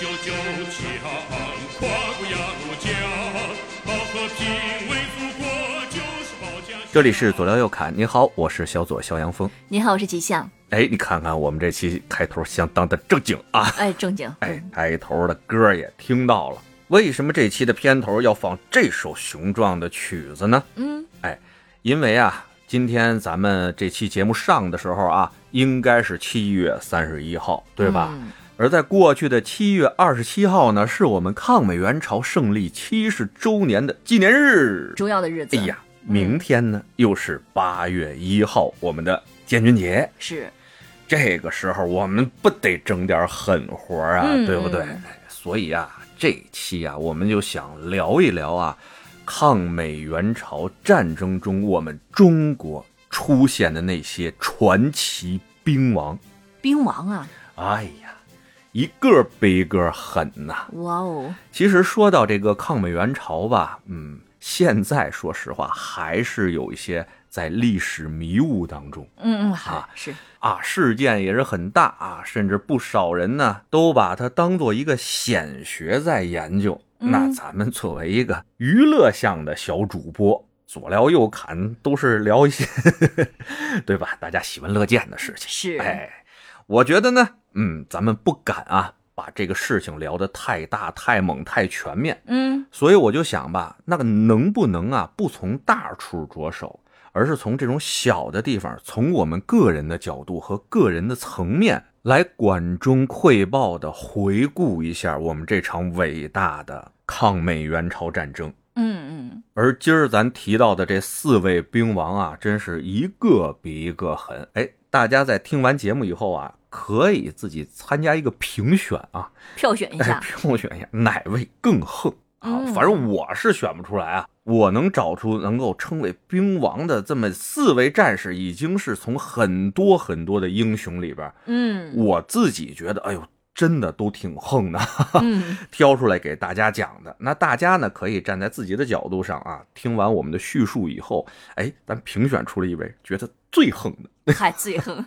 九九强，跨过鸭绿江，保和平为祖国就是保家。这里是左聊右侃，你好，我是小左肖阳峰。你好，我是吉祥。哎，你看看我们这期开头相当的正经啊！哎，正经。哎，开头的歌也听到了。为什么这期的片头要放这首雄壮的曲子呢？嗯，哎，因为啊，今天咱们这期节目上的时候啊，应该是七月三十一号，对吧？嗯而在过去的七月二十七号呢，是我们抗美援朝胜利七十周年的纪念日。重要的日子。哎呀，明天呢又是八月一号，我们的建军节。是，这个时候我们不得整点狠活啊，嗯对不对？嗯所以啊，这期啊，我们就想聊一聊啊，抗美援朝战争中我们中国出现的那些传奇兵王。兵王啊！哎呀，一个比一个狠呐、哇哦，其实说到这个抗美援朝吧，嗯，现在说实话还是有一些在历史迷雾当中。嗯嗯，啊是是，啊，事件也是很大啊，甚至不少人呢都把它当做一个显学在研究。嗯那咱们作为一个娱乐向的小主播，左聊右侃，都是聊一些，对吧？大家喜闻乐见的事情。是哎，我觉得呢，嗯，咱们不敢啊，把这个事情聊得太大、太猛、太全面。嗯所以我就想吧，那个能不能啊，不从大处着手，而是从这种小的地方，从我们个人的角度和个人的层面来管中窥豹的回顾一下我们这场伟大的抗美援朝战争。嗯嗯，而今儿咱提到的这四位兵王啊，真是一个比一个狠。哎，大家在听完节目以后啊，可以自己参加一个评选啊，票选一哎下，，票选一下哪位更横啊？嗯反正我是选不出来啊。我能找出能够称为兵王的这么四位战士，已经是从很多很多的英雄里边，嗯我自己觉得，哎呦，真的都挺横的，嗯，挑出来给大家讲的。那大家呢，可以站在自己的角度上啊，听完我们的叙述以后，哎，咱评选出了一位觉得最横的。还，最横，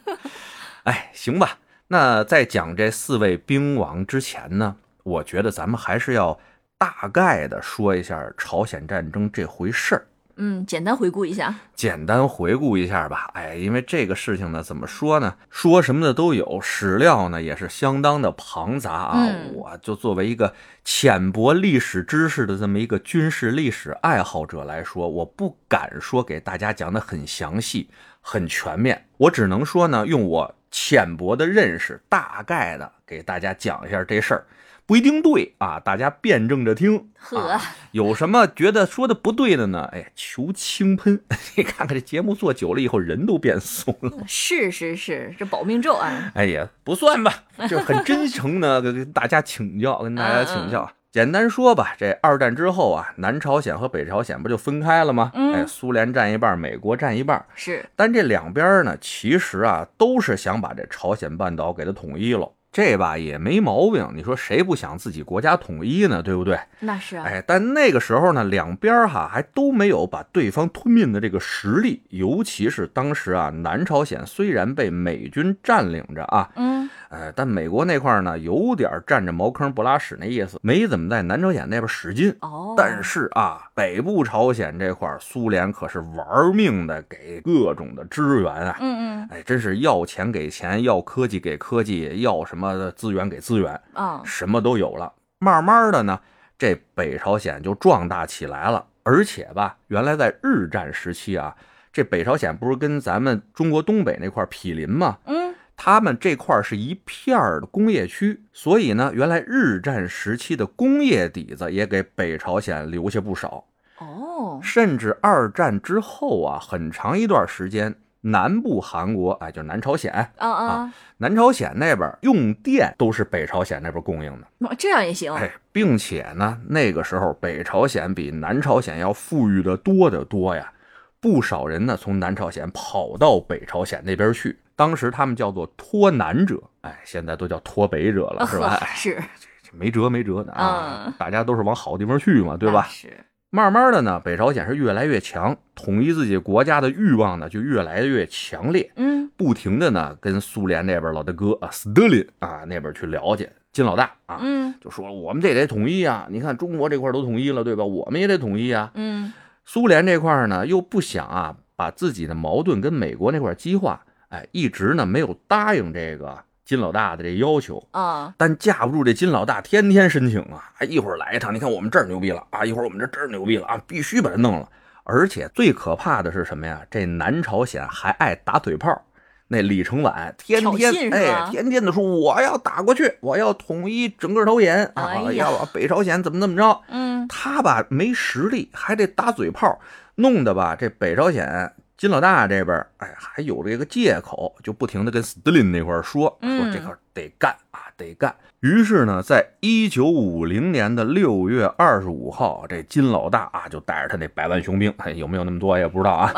哎，行吧。那在讲这四位兵王之前呢，我觉得咱们还是要大概的说一下朝鲜战争这回事儿，嗯，简单回顾一下，简单回顾一下吧。哎，因为这个事情呢，怎么说呢？说什么的都有，史料呢也是相当的庞杂啊。嗯我就作为一个浅薄历史知识的这么一个军事历史爱好者来说，我不敢说给大家讲的很详细、很全面，我只能说呢，用我浅薄的认识，大概的给大家讲一下这事儿。不一定对啊，大家辩证着听。呵啊有什么觉得说的不对的呢？哎，求轻喷。你看看这节目做久了以后，人都变怂了。是是是，这保命咒啊，哎呀，不算吧，就很真诚的跟跟大家请教，跟大家请教。简单说吧，这二战之后啊，南朝鲜和北朝鲜不就分开了吗？嗯哎，苏联占一半，美国占一半。是，但这两边呢，其实啊，都是想把这朝鲜半岛给它统一了。这吧也没毛病，你说谁不想自己国家统一呢？对不对？那是啊，哎，但那个时候呢，两边哈还都没有把对方吞并的这个实力，尤其是当时啊，南朝鲜虽然被美军占领着啊，嗯呃，但美国那块呢，有点占着茅坑不拉屎那意思，没怎么在南朝鲜那边使劲。哦，但是啊，北部朝鲜这块，苏联可是玩命的给各种的支援啊，嗯嗯哎，真是要钱给钱，要科技给科技，要什么资源给资源。啊，什么都有了。慢慢的呢，这北朝鲜就壮大起来了。而且吧，原来在日战时期啊，这北朝鲜不是跟咱们中国东北那块毗邻吗？嗯他们这块儿是一片儿的工业区，所以呢，原来日战时期的工业底子也给北朝鲜留下不少。哦，甚至二战之后啊，很长一段时间，南部韩国，哎，就是南朝鲜，啊啊，南朝鲜那边用电都是北朝鲜那边供应的。哦这样也行，哎，并且呢，那个时候北朝鲜比南朝鲜要富裕的多得多呀。不少人呢从南朝鲜跑到北朝鲜那边去，当时他们叫做脱南者，哎，现在都叫脱北者了，是吧？哎，是，这没辙没辙的啊，嗯大家都是往好地方去嘛，对吧？是，慢慢的呢，北朝鲜是越来越强，统一自己国家的欲望呢就越来越强烈，嗯不停的呢跟苏联那边老大哥啊斯德林啊那边去了解，金老大啊，嗯就说我们这得统一啊！你看中国这块都统一了，对吧？我们也得统一啊。嗯苏联这块呢，又不想啊把自己的矛盾跟美国那块激化，哎，一直呢没有答应这个金老大的这要求。啊，但架不住这金老大天天申请啊，哎，一会儿来一趟，你看我们这儿牛逼了啊，一会儿我们这这儿牛逼了啊，必须把他弄了。而且最可怕的是什么呀？这南朝鲜还爱打嘴炮。那李承晚天天哎，天天的说我要打过去，我要统一整个朝鲜啊，要把北朝鲜怎么怎么着。嗯他吧没实力，还得打嘴炮，弄得吧这北朝鲜金老大这边，哎，还有这个借口，就不停的跟斯大林那块儿说，说嗯这块儿得干啊，得干。于是呢，在一九五零年的六月二十五号，这金老大啊就带着他那百万雄兵，哎，有没有那么多也不知道啊，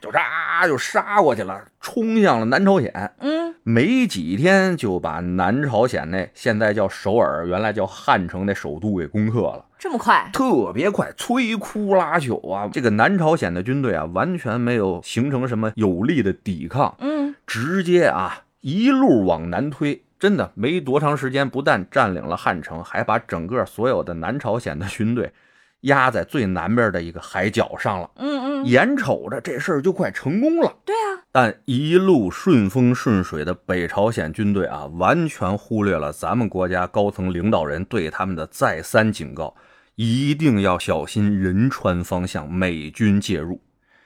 就杀就杀过去了，冲向了南朝鲜。嗯没几天就把南朝鲜那现在叫首尔，原来叫汉城那首都给攻克了。这么快，特别快，摧枯拉朽啊！这个南朝鲜的军队啊，完全没有形成什么有力的抵抗，嗯直接啊一路往南推。真的没多长时间，不但占领了汉城，还把整个所有的南朝鲜的军队压在最南边的一个海角上了。嗯嗯，眼瞅着这事儿就快成功了，对啊，但一路顺风顺水的北朝鲜军队啊，完全忽略了咱们国家高层领导人对他们的再三警告，一定要小心仁川方向美军介入。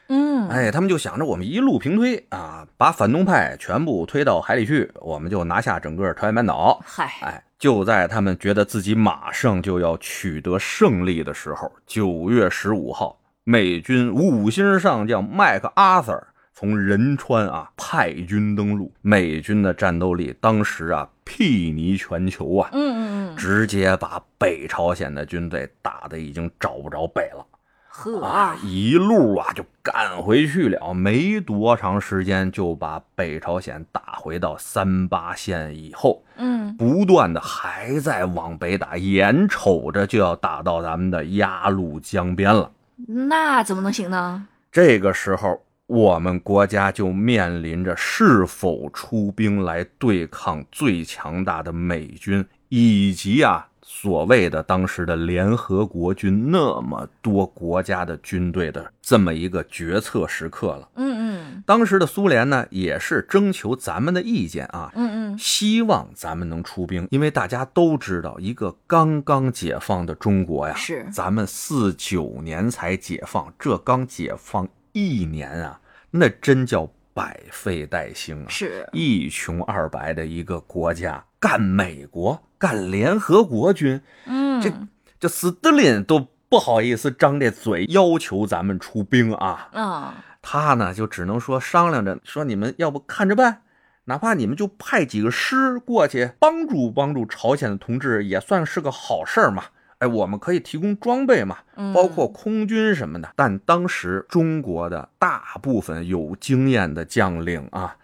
嗯哎，他们就想着我们一路平推啊，把反动派全部推到海里去，我们就拿下整个朝鲜半岛。嗨，哎，就在他们觉得自己马上就要取得胜利的时候，九月十五号，美军五星上将麦克阿瑟从仁川啊派军登陆，美军的战斗力当时啊睥睨全球啊，嗯嗯嗯，直接把北朝鲜的军队打得已经找不着北了。呵啊，一路啊就赶回去了，没多长时间就把北朝鲜打回到三八线以后，嗯不断的还在往北打，眼瞅着就要打到咱们的鸭绿江边了。那怎么能行呢？这个时候，我们国家就面临着是否出兵来对抗最强大的美军，以及啊所谓的当时的联合国军那么多国家的军队的这么一个决策时刻了。嗯嗯。当时的苏联呢，也是征求咱们的意见啊，嗯嗯，希望咱们能出兵，因为大家都知道，一个刚刚解放的中国呀，是。咱们四九年才解放，这刚解放一年啊，那真叫百废待兴啊！是，一穷二白的一个国家，干美国，干联合国军，嗯。这这斯大林都不好意思张这嘴要求咱们出兵啊，啊，他呢就只能说商量着说你们要不看着办，哪怕你们就派几个师过去帮助帮助朝鲜的同志，也算是个好事儿嘛。哎，我们可以提供装备嘛，嗯包括空军什么的。但当时中国的大部分有经验的将领啊，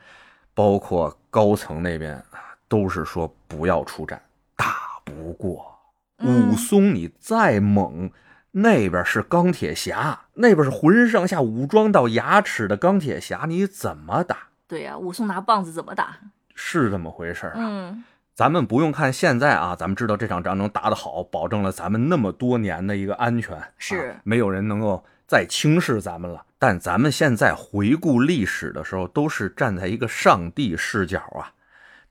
包括高层那边啊，都是说不要出战，打不过。嗯武松你再猛，那边是钢铁侠，那边是浑身上下武装到牙齿的钢铁侠，你怎么打？对呀，武松拿棒子怎么打？是这么回事儿啊。嗯咱们不用看现在啊，咱们知道这场仗能打得好，保证了咱们那么多年的一个安全，是啊没有人能够再轻视咱们了。但咱们现在回顾历史的时候，都是站在一个上帝视角啊，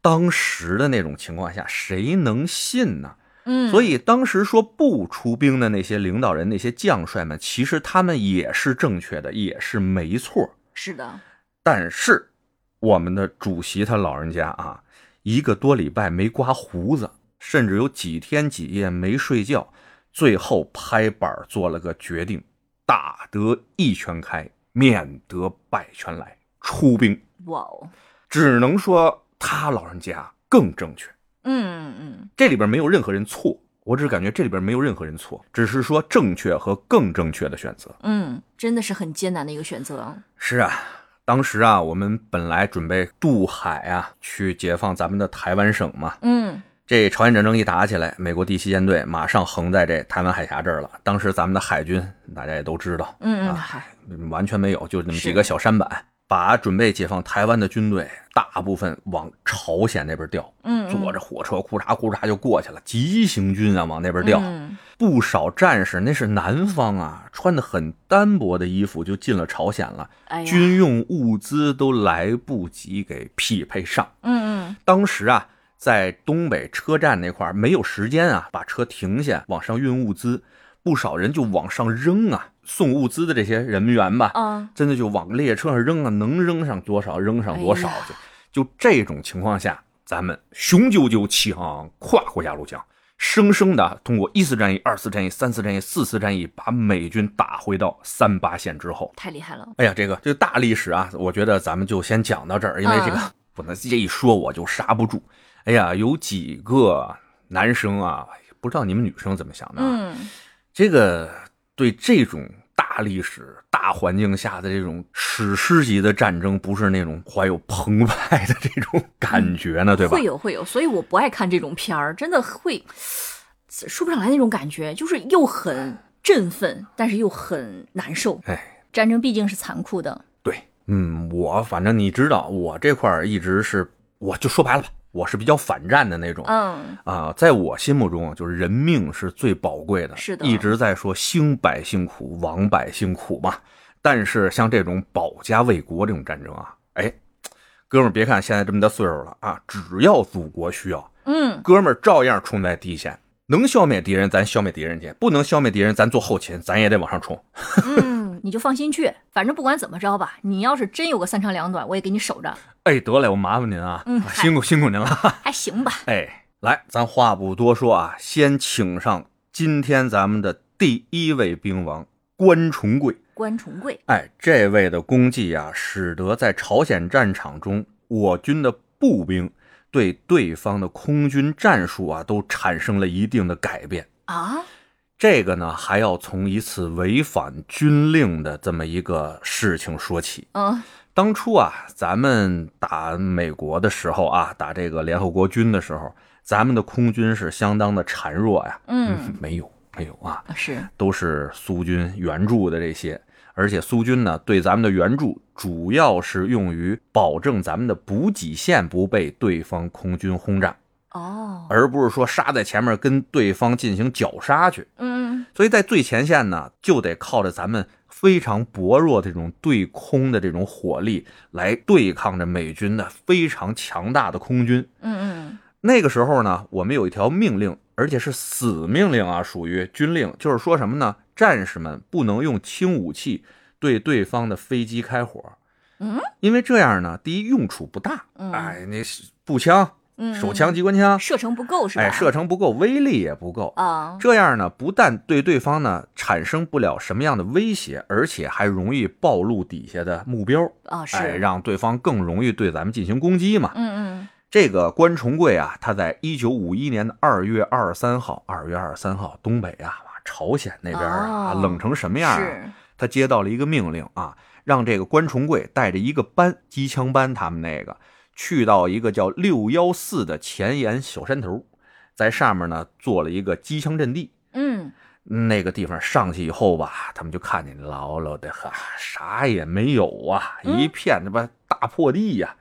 当时的那种情况下，谁能信呢？嗯，所以当时说不出兵的那些领导人、那些将帅们，其实他们也是正确的，也是没错。是的，但是我们的主席他老人家啊，一个多礼拜没刮胡子，甚至有几天几夜没睡觉，最后拍板做了个决定：打得一拳开，免得百拳来，出兵。哇哦，只能说他老人家更正确。嗯嗯这里边没有任何人错，我只是感觉这里边没有任何人错，只是说正确和更正确的选择。嗯，真的是很艰难的一个选择。是啊，当时啊，我们本来准备渡海啊，去解放咱们的台湾省嘛。嗯这朝鲜战争一打起来，美国第七舰队马上横在这台湾海峡这儿了。当时咱们的海军大家也都知道，嗯嗯，啊，完全没有，就那么几个小舢板，把准备解放台湾的军队大部分往朝鲜那边调，嗯，坐着火车库嚓库嚓就过去了，急行军啊往那边调。嗯不少战士那是南方啊，穿的很单薄的衣服就进了朝鲜了，哎，军用物资都来不及给匹配上。嗯嗯当时啊，在东北车站那块儿没有时间啊，把车停下往上运物资，不少人就往上扔啊。送物资的这些人员吧，嗯，真的就往列车上扔啊，能扔上多少扔上多少哎。就这种情况下，咱们雄赳赳气昂昂跨过鸭绿江，生生的通过一次战役、二次战役、三次战役、四次战役，把美军打回到三八线之后。太厉害了。哎呀，这个这个大历史啊，我觉得咱们就先讲到这儿，因为这个嗯不能这一说我就刹不住。哎呀，有几个男生啊，不知道你们女生怎么想的啊？嗯，这个对这种大历史、大环境下的这种史诗级的战争，不是那种怀有澎湃的这种感觉呢，对吧会？有会有，所以我不爱看这种片儿，真的会说不上来那种感觉，就是又很振奋，但是又很难受。哎，战争毕竟是残酷的，对，嗯，我反正你知道，我这块儿一直是，我就说白了吧，我是比较反战的那种。嗯，啊，在我心目中，就是人命是最宝贵的，是的一直在说兴百姓苦，亡百姓苦嘛。但是像这种保家卫国这种战争啊，哎，哥们儿，别看现在这么大岁数了啊，只要祖国需要，嗯，哥们儿照样冲在第一线。能消灭敌人，咱消灭敌人去；不能消灭敌人，咱做后勤，咱也得往上冲。嗯，你就放心去，反正不管怎么着吧，你要是真有个三长两短，我也给你守着，哎，得嘞，我麻烦您啊，嗯辛苦辛苦您了。还行吧？哎，来，咱话不多说啊，先请上今天咱们的第一位兵王关崇贵。关崇贵，哎，这位的功绩啊，使得在朝鲜战场中，我军的步兵对对方的空军战术啊，都产生了一定的改变。啊，这个呢，还要从一次违反军令的这么一个事情说起。嗯。当初啊，咱们打美国的时候啊，打这个联合国军的时候，咱们的空军是相当的孱弱呀。嗯，没有，没有啊，是，都是苏军援助的这些，而且苏军呢对咱们的援助主要是用于保证咱们的补给线不被对方空军轰炸，哦，而不是说杀在前面跟对方进行绞杀去。嗯，所以在最前线呢，就得靠着咱们非常薄弱的这种对空的这种火力来对抗着美军的非常强大的空军。嗯嗯，那个时候呢，我们有一条命令，而且是死命令啊，属于军令，就是说什么呢？战士们不能用轻武器对对方的飞机开火。嗯，因为这样呢，第一用处不大，嗯哎，那步枪、嗯，手枪、机关枪，射程不够是吧？哎，射程不够，威力也不够。啊，这样呢，不但对对方呢产生不了什么样的威胁，而且还容易暴露底下的目标，啊是，哎，让对方更容易对咱们进行攻击嘛。嗯嗯这个关崇贵啊，他在一九五一年的二月二十三号，二月二十三号，东北啊，朝鲜那边啊，哦冷成什么样啊？他接到了一个命令啊，让这个关崇贵带着一个班机枪班，他们那个去到一个叫六幺四的前沿小山头，在上面呢做了一个机枪阵地。嗯那个地方上去以后吧，他们就看见牢牢的哈，啥也没有啊，嗯一片他妈大破地呀、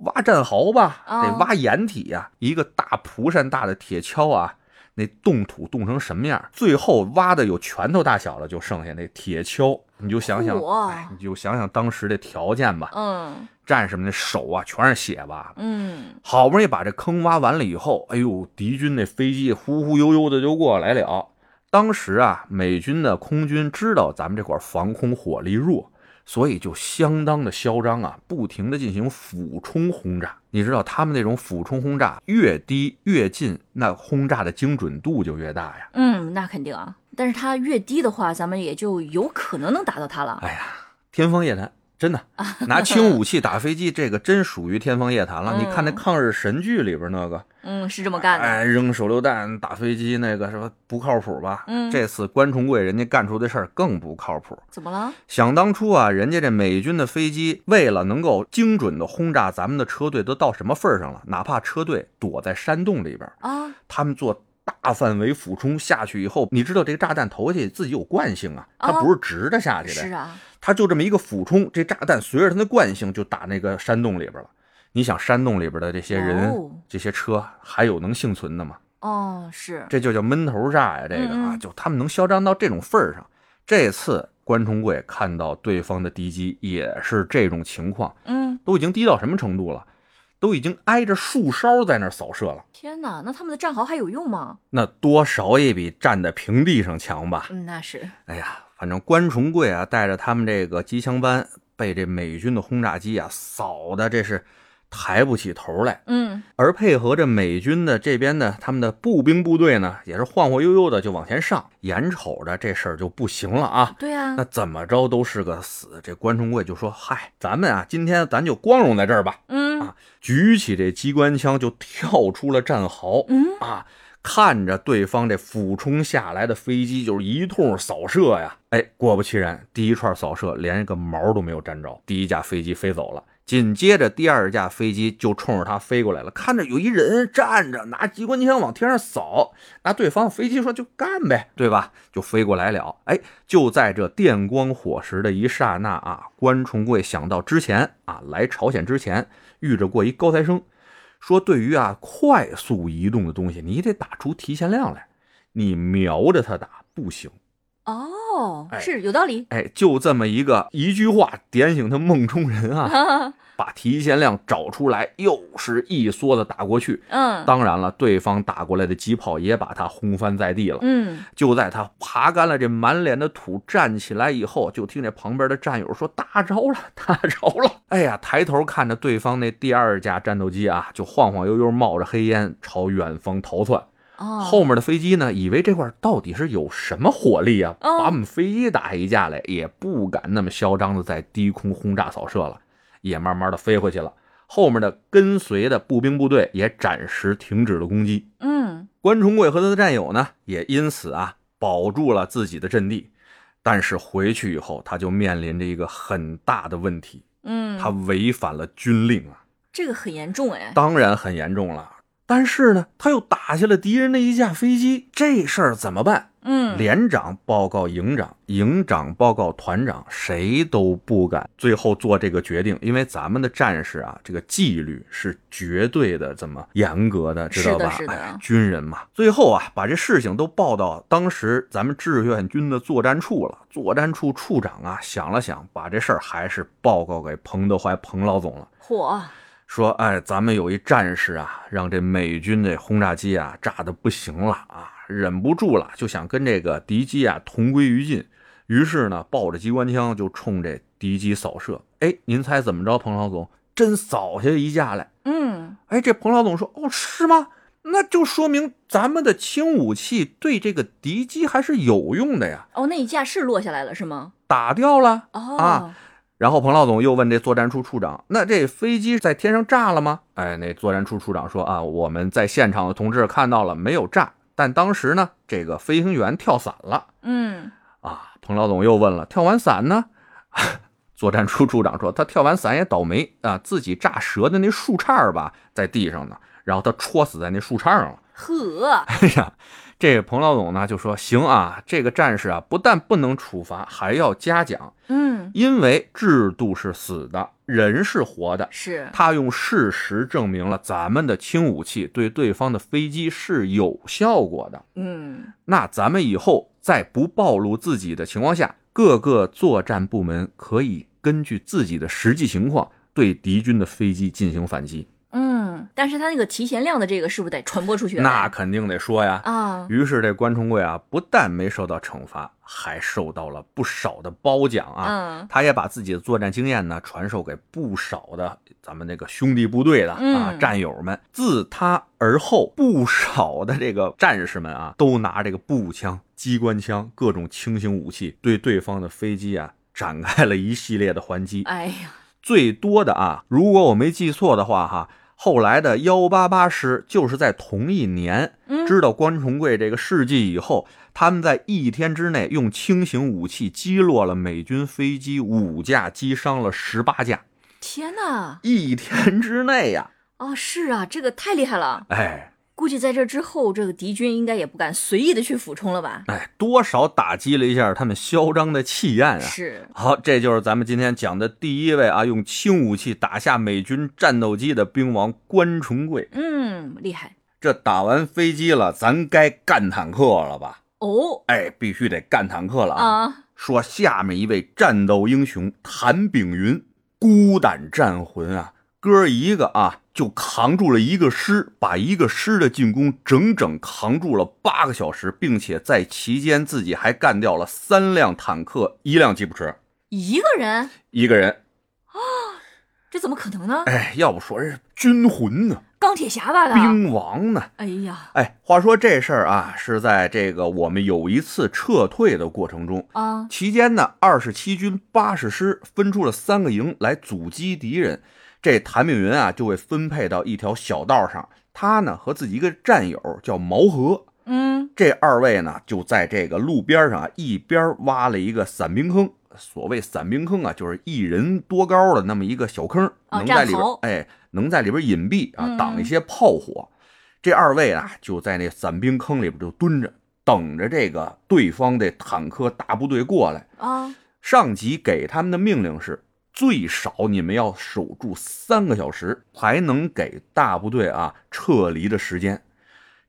挖战壕吧，哦得挖掩体呀、一个大蒲扇大的铁锹啊，那冻土冻成什么样？最后挖的有拳头大小了，就剩下那铁锹。你就想想，哎，你就想想当时的条件吧，嗯战士们的手啊全是血吧。嗯，好不容易把这坑挖完了以后，哎呦，敌军那飞机忽忽悠悠的就过来了。当时啊，美军的空军知道咱们这块防空火力弱，所以就相当的嚣张啊，不停的进行俯冲轰炸。你知道他们那种俯冲轰炸越低越近，那轰炸的精准度就越大呀。嗯，那肯定啊。但是它越低的话，咱们也就有可能能打到它了。哎呀，天方夜谭，真的 拿轻武器打飞机，这个真属于天方夜谭了。你看那抗日神剧里边那个，嗯，是这么干的。哎，扔手榴弹打飞机那个什么不靠谱吧？嗯这次关崇贵人家干出的事儿更不靠谱。怎么了？想当初啊，人家这美军的飞机为了能够精准的轰炸咱们的车队，都到什么份儿上了？哪怕车队躲在山洞里边，啊，他们做大范围俯冲下去以后，你知道这个炸弹投下去自己有惯性啊，它啊不是直着下去的，是啊，它就这么一个俯冲，这炸弹随着它的惯性就打那个山洞里边了。你想，山洞里边的这些人、哦这些车，还有能幸存的吗？哦，是，这就叫闷头炸呀！这个啊，就他们能嚣张到这种份儿上。这次关崇贵看到对方的敌机也是这种情况，嗯，都已经低到什么程度了？都已经挨着树梢在那儿扫射了，天哪，那他们的战壕还有用吗？那多少也比站在平地上强吧？嗯，那是，哎呀，反正关崇贵啊，带着他们这个机枪班，被这美军的轰炸机啊扫的这是抬不起头来。嗯，而配合着美军的这边的他们的步兵部队呢，也是晃晃悠悠的就往前上，眼瞅着这事儿就不行了啊。对啊那，怎么着都是个死。这关崇贵就说：“嗨，咱们啊，今天咱就光荣在这儿吧。嗯举起这机关枪就跳出了战壕。嗯，啊，看着对方这俯冲下来的飞机，就是一通扫射呀。哎，果不其然，第一串扫射连个毛都没有沾着，第一架飞机飞走了。紧接着，第二架飞机就冲着他飞过来了。看着有一人站着，拿机关枪往天上扫，那对方飞机说就干呗，对吧？就飞过来了。哎，就在这电光火石的一刹那啊，关崇贵想到之前啊，来朝鲜之前遇着过一高材生，说对于啊快速移动的东西，你得打出提前量来，你瞄着他打不行。哦，哎是有道理。哎，就这么一个一句话点醒他梦中人啊，把提前量找出来，又是一梭子打过去。嗯当然了，对方打过来的机炮也把他轰翻在地了。嗯，就在他爬干了这满脸的土，站起来以后，就听见旁边的战友说：“打着了，打着了！”哎呀，抬头看着对方那第二架战斗机啊，就晃晃悠悠冒着黑烟朝远方逃窜。哦，后面的飞机呢，以为这块到底是有什么火力啊，哦把我们飞机打一架来，也不敢那么嚣张的在低空轰炸扫射了，也慢慢的飞回去了。后面的跟随的步兵部队也暂时停止了攻击。嗯关崇贵和他的战友呢，也因此啊保住了自己的阵地。但是回去以后，他就面临着一个很大的问题，嗯，他违反了军令啊，这个很严重哎。当然很严重了。但是呢，他又打下了敌人的一架飞机，这事儿怎么办？嗯，连长报告营长，营长报告团长，谁都不敢最后做这个决定，因为咱们的战士啊，这个纪律是绝对的这么严格的，知道吧？是的是的哎，军人嘛。最后啊，把这事情都报到当时咱们志愿军的作战处了。作战处处长啊，想了想，把这事儿还是报告给彭德怀彭老总了。嚯，说，哎，咱们有一战士啊，让这美军这轰炸机啊炸的不行了啊，忍不住了，就想跟这个敌机啊同归于尽。于是呢，抱着机关枪就冲这敌机扫射。哎，您猜怎么着，彭老总？真扫下一架来。嗯，哎，这彭老总说，哦，是吗？那就说明咱们的轻武器对这个敌机还是有用的呀，哦，那一架是落下来了是吗？打掉了。哦，啊然后彭老总又问这作战处处长：“那这飞机在天上炸了吗？”哎，那作战处处长说：“啊，我们在现场的同志看到了，没有炸，但当时呢，这个飞行员跳伞了。嗯，啊，彭老总又问了：“跳完伞呢？” 作战处处长说：“他跳完伞也倒霉啊，自己炸折的那树杈吧，在地上呢，然后他戳死在那树杈上了。”呵，哎呀，这彭老总呢就说：“行啊，这个战士啊，不但不能处罚，还要嘉奖。”嗯，因为制度是死的，人是活的。是，他用事实证明了咱们的轻武器对对方的飞机是有效果的。嗯，那咱们以后在不暴露自己的情况下，各个作战部门可以根据自己的实际情况对敌军的飞机进行反击。嗯，但是他那个提前量的这个是不是得传播出去？那肯定得说呀。啊，于是这关崇贵啊，不但没受到惩罚，还受到了不少的褒奖啊。嗯他也把自己的作战经验呢传授给不少的咱们那个兄弟部队的啊嗯战友们。自他而后，不少的这个战士们啊，都拿这个步枪、机关枪各种轻型武器对对方的飞机啊展开了一系列的还击。哎呀，最多的啊，如果我没记错的话哈，后来的幺八八师就是在同一年嗯知道关崇贵这个事迹以后，他们在一天之内用轻型武器击落了美军飞机五架，击伤了十八架。天哪！一天之内呀、哦，是啊，这个太厉害了。哎，估计在这之后，这个敌军应该也不敢随意的去俯冲了吧？哎，多少打击了一下他们嚣张的气焰啊！是，好，这就是咱们今天讲的第一位啊，用轻武器打下美军战斗机的兵王关崇贵。嗯，厉害这打完飞机了，咱该干坦克了吧？哦哎，必须得干坦克了啊！啊！说下面一位战斗英雄谭炳云，孤胆战魂啊，哥一个啊就扛住了一个师，把一个师的进攻整整扛住了八个小时，并且在期间自己还干掉了三辆坦克、一辆吉普车，一个人，一个人啊。这怎么可能呢？哎，要不说是军魂呢，钢铁侠吧的？兵王呢？哎呀哎，话说这事儿啊，是在这个我们有一次撤退的过程中，啊！期间呢，二十七军八十师分出了三个营来阻击敌人。这谭炳云啊，就会分配到一条小道上。他呢和自己一个战友叫毛和，嗯这二位呢就在这个路边上啊，一边挖了一个散兵坑。所谓散兵坑啊，就是一人多高的那么一个小坑，啊能在里边哎，能在里边隐蔽啊，嗯挡一些炮火。这二位啊，就在那散兵坑里边就蹲着，等着这个对方的坦克大部队过来。啊，上级给他们的命令是：最少你们要守住三个小时，才能给大部队啊撤离的时间。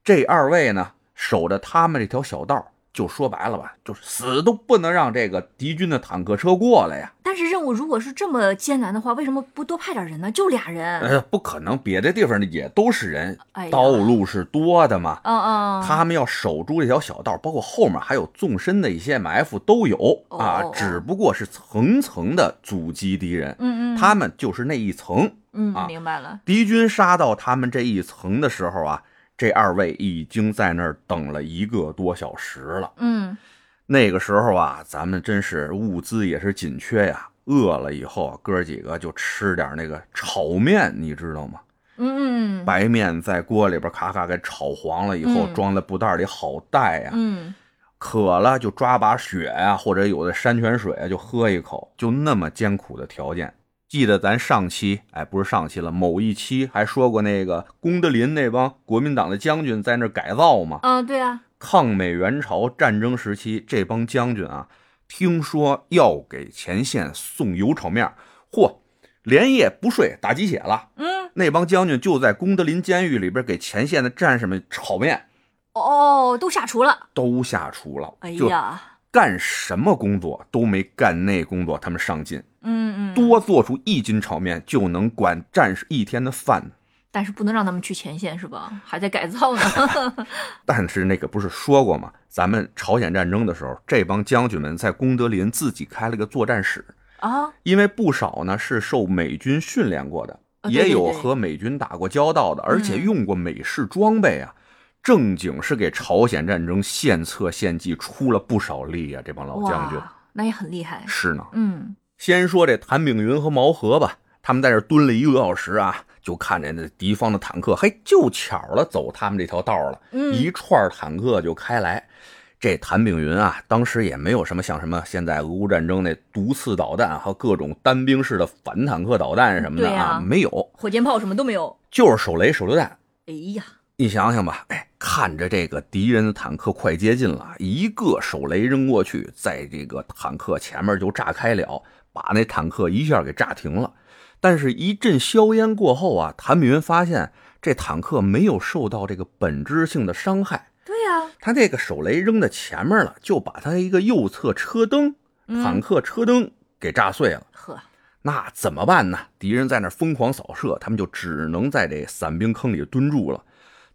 这二位呢，守着他们这条小道，就说白了吧，就是死都不能让这个敌军的坦克车过来呀。但是任务如果是这么艰难的话，为什么不多派点人呢？就俩人。呃，不可能，别的地方也都是人，哎道路是多的嘛。嗯嗯，他们要守住这条小道，包括后面还有纵深的一些埋伏都有啊哦，只不过是层层的阻击敌人。嗯嗯，他们就是那一层。嗯啊明白了。敌军杀到他们这一层的时候啊，这二位已经在那儿等了一个多小时了。嗯那个时候啊，咱们真是物资也是紧缺呀，饿了以后，哥几个就吃点那个炒面，你知道吗？嗯嗯白面在锅里边咔咔给炒黄了以后，嗯装在布袋里好带呀。嗯渴了就抓把雪呀、或者有的山泉水啊，就喝一口，就那么艰苦的条件。记得咱上期，哎，不是上期了，某一期还说过那个功德林那帮国民党的将军在那儿改造嘛。嗯，对啊，抗美援朝战争时期，这帮将军啊，听说要给前线送油炒面，嚯，连夜不睡打鸡血了。嗯那帮将军就在功德林监狱里边给前线的战士们炒面，哦，都下厨了。都下厨了。哎呀，干什么工作都没干那工作，他们上进，嗯嗯，多做出一斤炒面就能管战士一天的饭。但是不能让他们去前线是吧？还在改造呢。但是那个不是说过吗？咱们朝鲜战争的时候，这帮将军们在功德林自己开了个作战室，啊，因为不少呢是受美军训练过的，啊对对也有和美军打过交道的，而且嗯用过美式装备啊，正经是给朝鲜战争献策献计出了不少力啊！这帮老将军，那也很厉害。是呢。嗯先说这谭炳云和毛和吧，他们在这蹲了一个多小时啊，就看见那敌方的坦克，嘿，就巧了走他们这条道了，嗯一串坦克就开来。这谭炳云啊，当时也没有什么像什么现在俄乌战争那毒刺导弹和各种单兵式的反坦克导弹什么的对呀没有，火箭炮什么都没有。就是手雷手榴弹。哎呀，你想想吧，哎，看着这个敌人的坦克快接近了，一个手雷扔过去，在这个坦克前面就炸开了，把那坦克一下给炸停了。但是，一阵硝烟过后啊，谭炳云发现这坦克没有受到这个本质性的伤害，对呀，他这个手雷扔在前面了，就把他一个右侧车灯，坦克车灯给炸碎了。呵，那怎么办呢？敌人在那疯狂扫射，他们就只能在这伞兵坑里蹲住了。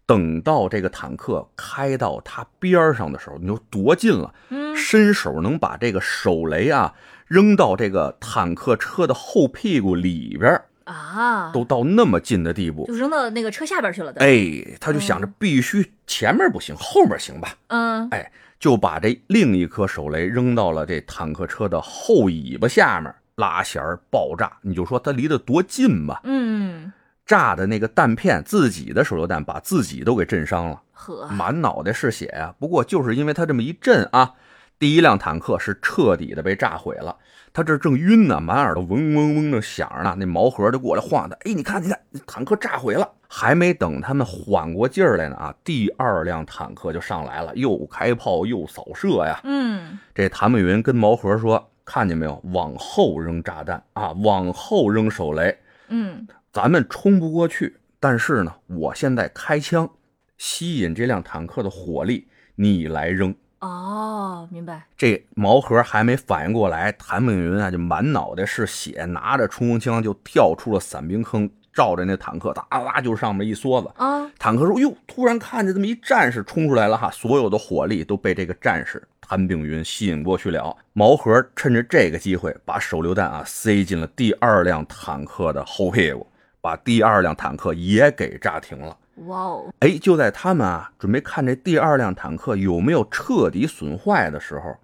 等到这个坦克开到他边上的时候，你就多近了，嗯伸手能把这个手雷啊扔到这个坦克车的后屁股里边儿，啊，都到那么近的地步就。扔到那个车下边去了。哎，他就想着必须前面不行，后面行吧？嗯，哎，就把这另一颗手雷扔到了这坦克车的后尾巴下面，拉弦儿爆炸。你就说它离得多近吧？嗯，炸的那个弹片，自己的手榴弹把自己都给震伤了，呵，满脑袋是血呀、不过就是因为他这么一震啊，第一辆坦克是彻底的被炸毁了，他这正晕呢，满耳朵嗡嗡嗡的响着呢。那毛盒就过来晃他，哎，你看，你看，坦克炸毁了。还没等他们缓过劲儿来呢，啊，第二辆坦克就上来了，又开炮又扫射呀。嗯，这谭美云跟毛盒说：“看见没有，往后扔炸弹啊，往后扔手雷。嗯，咱们冲不过去，但是呢，我现在开枪，吸引这辆坦克的火力，你来扔。”哦，明白。这毛盒还没反应过来，谭炳云啊就满脑袋是血，拿着冲锋枪就跳出了伞兵坑，照着那坦克，哒啦就上面一梭子。啊，坦克说：“哟，突然看见这么一战士冲出来了哈，所有的火力都被这个战士谭炳云吸引过去了。毛盒趁着这个机会，把手榴弹啊塞进了第二辆坦克的后屁股，把第二辆坦克也给炸停了。哇哦，哎，就在他们啊准备看这第二辆坦克有没有彻底损坏的时候，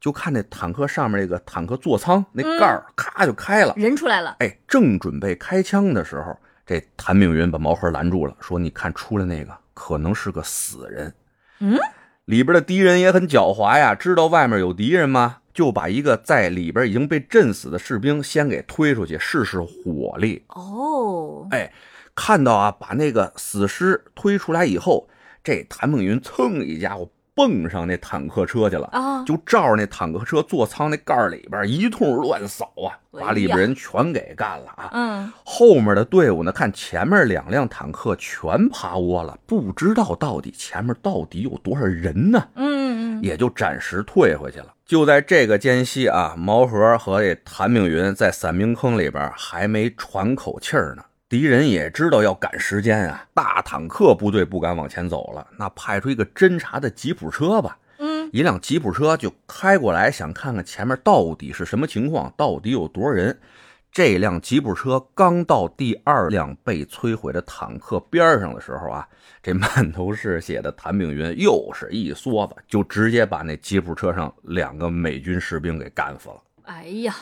就看那坦克上面那个坦克座舱那盖儿咔就开了。人出来了。哎，正准备开枪的时候，这谭炳云把毛盒拦住了，说：“你看出来那个可能是个死人。”嗯，里边的敌人也很狡猾呀，知道外面有敌人吗？就把一个在里边已经被震死的士兵先给推出去试试火力。哦，哎，看到啊，把那个死尸推出来以后，这谭梦云蹭一家伙蹦上那坦克车去了，啊，就照着那坦克车座舱那盖里边一通乱扫啊，把里边人全给干了啊。嗯，后面的队伍呢，看前面两辆坦克全趴窝了，不知道到底前面到底有多少人呢，嗯嗯，也就暂时退回去了。就在这个间隙啊，毛盒和这谭炳云在伞兵坑里边还没喘口气儿呢。敌人也知道要赶时间啊，大坦克部队不敢往前走了，那派出一个侦察的吉普车吧。嗯，一辆吉普车就开过来，想看看前面到底是什么情况，到底有多少人。这辆吉普车刚到第二辆被摧毁的坦克边上的时候啊，这满头是血的谭炳云又是一梭子，就直接把那吉普车上两个美军士兵给干死了。哎呀，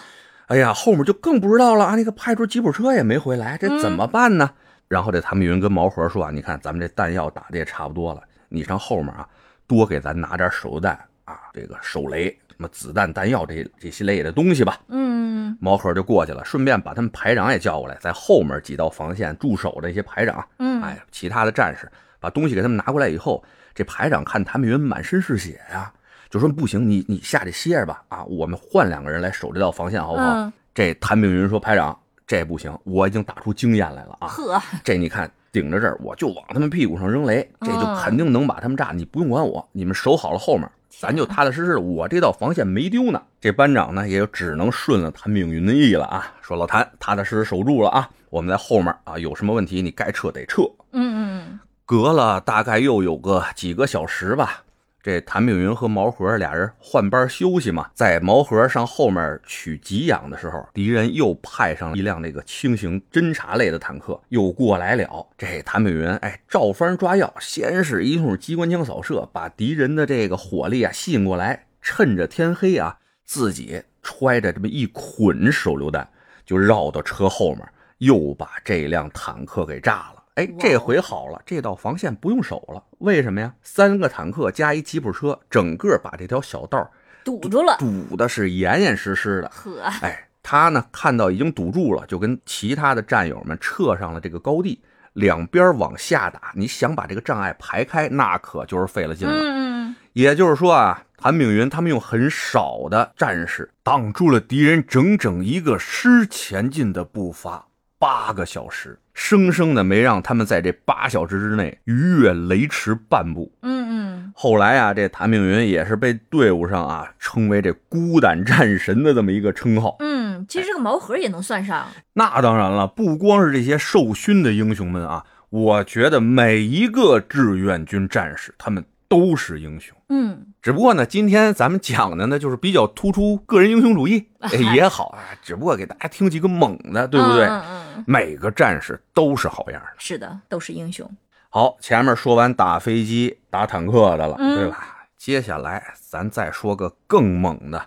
哎呀，后面就更不知道了啊！那个派出吉普车也没回来，这怎么办呢？然后这谭炳云跟毛盒说啊：“你看咱们这弹药打的也差不多了，你上后面啊，多给咱拿点手榴弹啊，这个手雷、什么子弹、弹药这这些类的东西吧。”嗯毛盒就过去了，顺便把他们排长也叫过来，在后面几道防线驻守的一些排长，嗯，哎，其他的战士把东西给他们拿过来以后，这排长看谭炳云满身是血呀、就说不行，你你下去歇着吧，啊，我们换两个人来守这道防线，好不好？嗯这谭炳云说：“排长，这不行，我已经打出经验来了啊！呵，这你看顶着这儿，我就往他们屁股上扔雷，这就嗯肯定能把他们炸。你不用管我，你们守好了后面，咱就踏踏实实的。我这道防线没丢呢。这班长呢，也就只能顺了谭炳云的意了啊，说老谭踏踏实实守住了啊，我们在后面啊，有什么问题你该撤得撤。嗯嗯隔了大概又有个几个小时吧，这谭炳云和毛盒俩人换班休息嘛，在毛盒上后面取给养的时候，敌人又派上了一辆那个轻型侦察类的坦克又过来了。这谭炳云哎，照方抓药，先是一通机关枪扫射，把敌人的这个火力啊吸引过来，趁着天黑啊，自己揣着这么一捆手榴弹，就绕到车后面，又把这辆坦克给炸了。哎，这回好了，这道防线不用守了。为什么呀？三个坦克加一吉普车，整个把这条小道堵住了，堵的是严严实实的。呵，哎，他呢看到已经堵住了，就跟其他的战友们撤上了这个高地，两边往下打。你想把这个障碍排开，那可就是费了劲了。嗯也就是说啊，谭炳云他们用很少的战士挡住了敌人整整一个师前进的步伐，八个小时，生生的没让他们在这八小时之内逾越雷池半步。嗯嗯后来啊，这谭炳云也是被队伍上啊称为这孤胆战神的这么一个称号。嗯，其实这个毛盒也能算上，那当然了，不光是这些受勋的英雄们啊，我觉得每一个志愿军战士他们都是英雄。嗯只不过呢，今天咱们讲的呢，就是比较突出个人英雄主义，哎也好啊。只不过给大家听几个猛的，对不对？嗯嗯嗯，每个战士都是好样的。是的，都是英雄。好，前面说完打飞机、打坦克的了，嗯对吧？接下来咱再说个更猛的，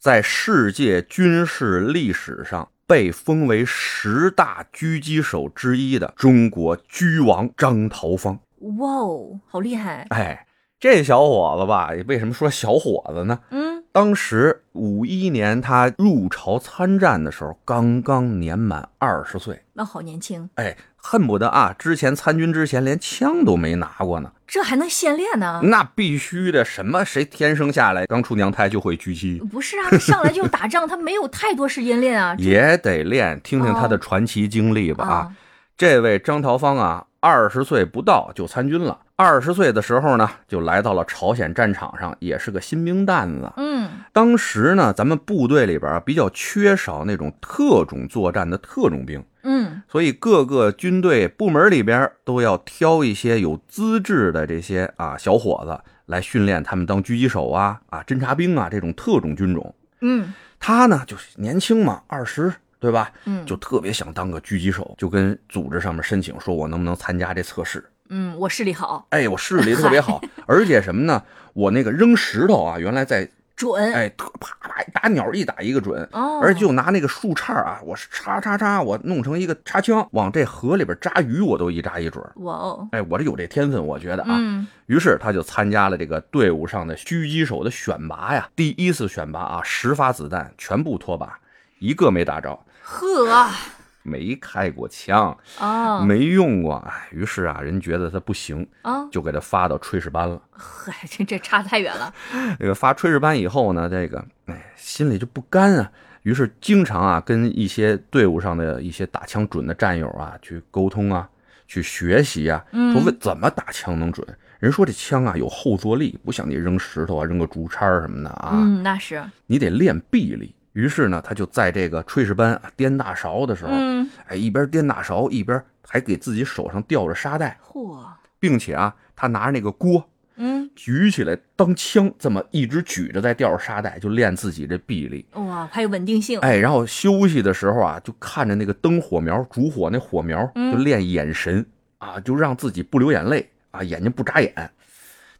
在世界军事历史上被封为十大狙击手之一的中国狙王张桃芳。哇哦，好厉害！哎，这小伙子吧，为什么说小伙子呢？嗯，当时五一年他入朝参战的时候，刚刚年满二十岁，那好年轻，哎，恨不得啊，之前参军之前连枪都没拿过呢。这还能现练呢？那必须的，什么谁天生下来刚出娘胎就会狙击，不是啊，上来就打仗，他没有太多时间练啊。也得练。听听他的传奇经历吧啊！啊，这位张桃芳啊，二十岁不到就参军了。二十岁的时候呢，就来到了朝鲜战场上，也是个新兵蛋子。嗯当时呢，咱们部队里边啊比较缺少那种特种作战的特种兵，嗯所以各个军队部门里边都要挑一些有资质的这些啊小伙子来训练他们当狙击手啊啊侦察兵啊这种特种军种。嗯他呢就是年轻嘛，二十对吧？嗯，就特别想当个狙击手，就跟组织上面申请说，我能不能参加这测试？嗯，我视力好，哎，我视力特别好，而且什么呢？我那个扔石头啊，原来在准。哎，特啪啪打鸟一打一个准，哦，而且就拿那个树杈啊，我是插插插，我弄成一个插枪，往这河里边扎鱼，我都一扎一准。哇哦，哎，我这有这天分，我觉得啊。嗯于是他就参加了这个队伍上的狙击手的选拔呀。第一次选拔啊，十发子弹全部脱靶，一个没打着，呵没开过枪，啊没用过。哎，于是啊，人觉得他不行，啊，就给他发到炊事班了。呵，这这差太远了。这个发炊事班以后呢，这个哎心里就不甘啊，于是经常啊跟一些队伍上的一些打枪准的战友啊去沟通啊，去学习啊，嗯说问怎么打枪能准。人说这枪啊有后坐力，不像你扔石头啊、扔个竹叉什么的啊，嗯，那是。你得练臂力。于是呢，他就在这个炊事班啊颠大勺的时候，嗯，哎，一边颠大勺一边还给自己手上吊着沙袋，嚯，并且啊，他拿着那个锅嗯，举起来当枪，这么一直举着，在吊着沙袋，就练自己这臂力。哇，还有稳定性。哎，然后休息的时候啊，就看着那个灯火苗、烛火那火苗，嗯就练眼神啊，就让自己不流眼泪啊，眼睛不眨眼，